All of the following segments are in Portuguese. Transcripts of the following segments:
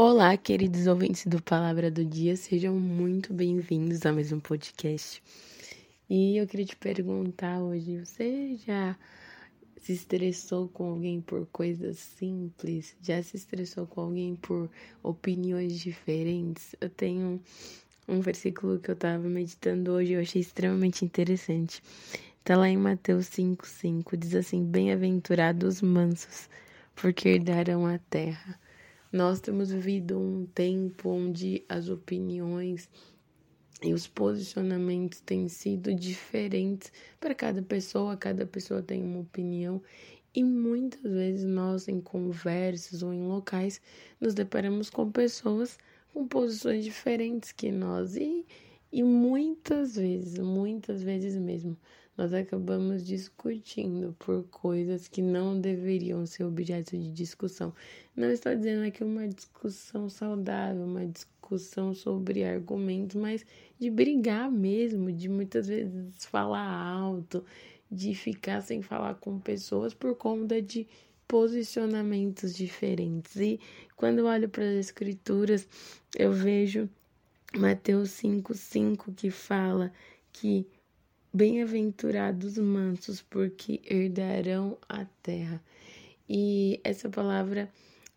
Olá, queridos ouvintes do Palavra do Dia, sejam muito bem-vindos ao mesmo podcast. E eu queria te perguntar hoje: você já se estressou com alguém por coisas simples? Já se estressou com alguém por opiniões diferentes? Eu tenho um versículo que eu estava meditando hoje e eu achei extremamente interessante. Está lá em Mateus 5,5, diz assim: Bem-aventurados os mansos, porque herdarão a terra. Nós temos vivido um tempo onde as opiniões e os posicionamentos têm sido diferentes para cada pessoa, cada pessoa tem uma opinião. E muitas vezes nós em conversas ou em locais nos deparamos com pessoas com posições diferentes que nós. E, e muitas vezes, muitas vezes mesmo, nós acabamos discutindo por coisas que não deveriam ser objeto de discussão. Não estou dizendo aqui uma discussão saudável, uma discussão sobre argumentos, mas de brigar mesmo, de muitas vezes falar alto, de ficar sem falar com pessoas por conta de posicionamentos diferentes. E quando eu olho para as escrituras, eu vejo Mateus 5:5 que fala que Bem-aventurados mansos, porque herdarão a terra. E essa palavra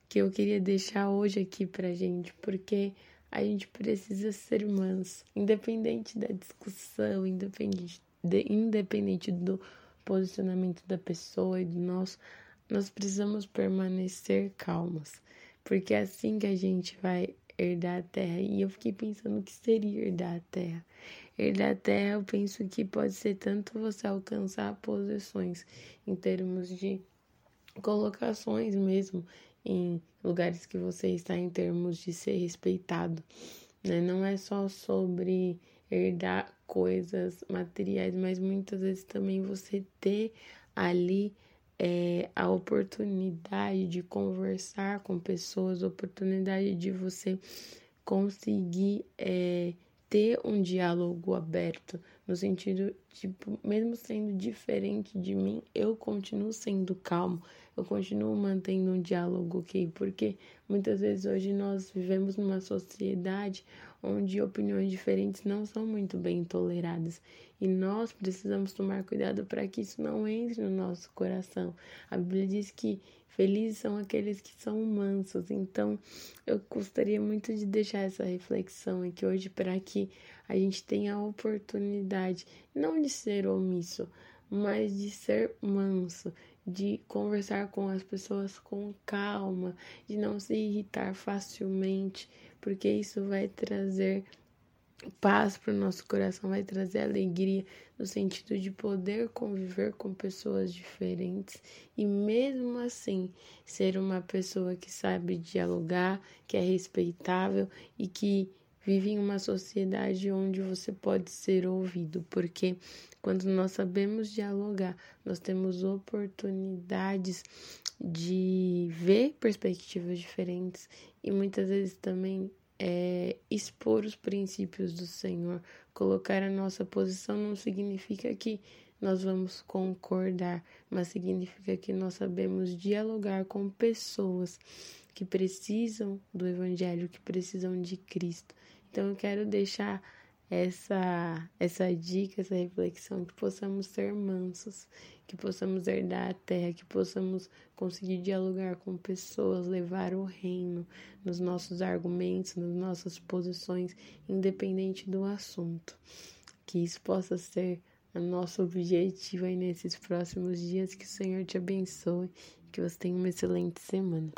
que eu queria deixar hoje aqui pra gente, porque a gente precisa ser manso, independente da discussão, independente, de, independente do posicionamento da pessoa e do nosso, nós precisamos permanecer calmos, porque é assim que a gente vai herdar a terra. E eu fiquei pensando o que seria herdar a terra. Herdar a terra, eu penso que pode ser tanto você alcançar posições em termos de colocações mesmo em lugares que você está em termos de ser respeitado. Né? Não é só sobre herdar coisas materiais, mas muitas vezes também você ter ali é, a oportunidade de conversar com pessoas, oportunidade de você conseguir é, ter um diálogo aberto, no sentido, tipo, mesmo sendo diferente de mim, eu continuo sendo calmo, eu continuo mantendo um diálogo, ok? Porque muitas vezes hoje nós vivemos numa sociedade onde opiniões diferentes não são muito bem toleradas. E nós precisamos tomar cuidado para que isso não entre no nosso coração. A Bíblia diz que felizes são aqueles que são mansos. Então, eu gostaria muito de deixar essa reflexão aqui hoje para que a gente tenha a oportunidade não de ser omisso, mas de ser manso, de conversar com as pessoas com calma, de não se irritar facilmente, porque isso vai trazer paz para o nosso coração, vai trazer alegria no sentido de poder conviver com pessoas diferentes e mesmo assim ser uma pessoa que sabe dialogar, que é respeitável e que vive em uma sociedade onde você pode ser ouvido, porque quando nós sabemos dialogar, nós temos oportunidades de ver perspectivas diferentes e muitas vezes também é, expor os princípios do Senhor. Colocar a nossa posição não significa que nós vamos concordar, mas significa que nós sabemos dialogar com pessoas que precisam do Evangelho, que precisam de Cristo. Então eu quero deixar essa, essa dica, essa reflexão, que possamos ser mansos, que possamos herdar a terra, que possamos conseguir dialogar com pessoas, levar o reino nos nossos argumentos, nas nossas posições, independente do assunto. Que isso possa ser o nosso objetivo aí nesses próximos dias. Que o Senhor te abençoe, que você tenha uma excelente semana.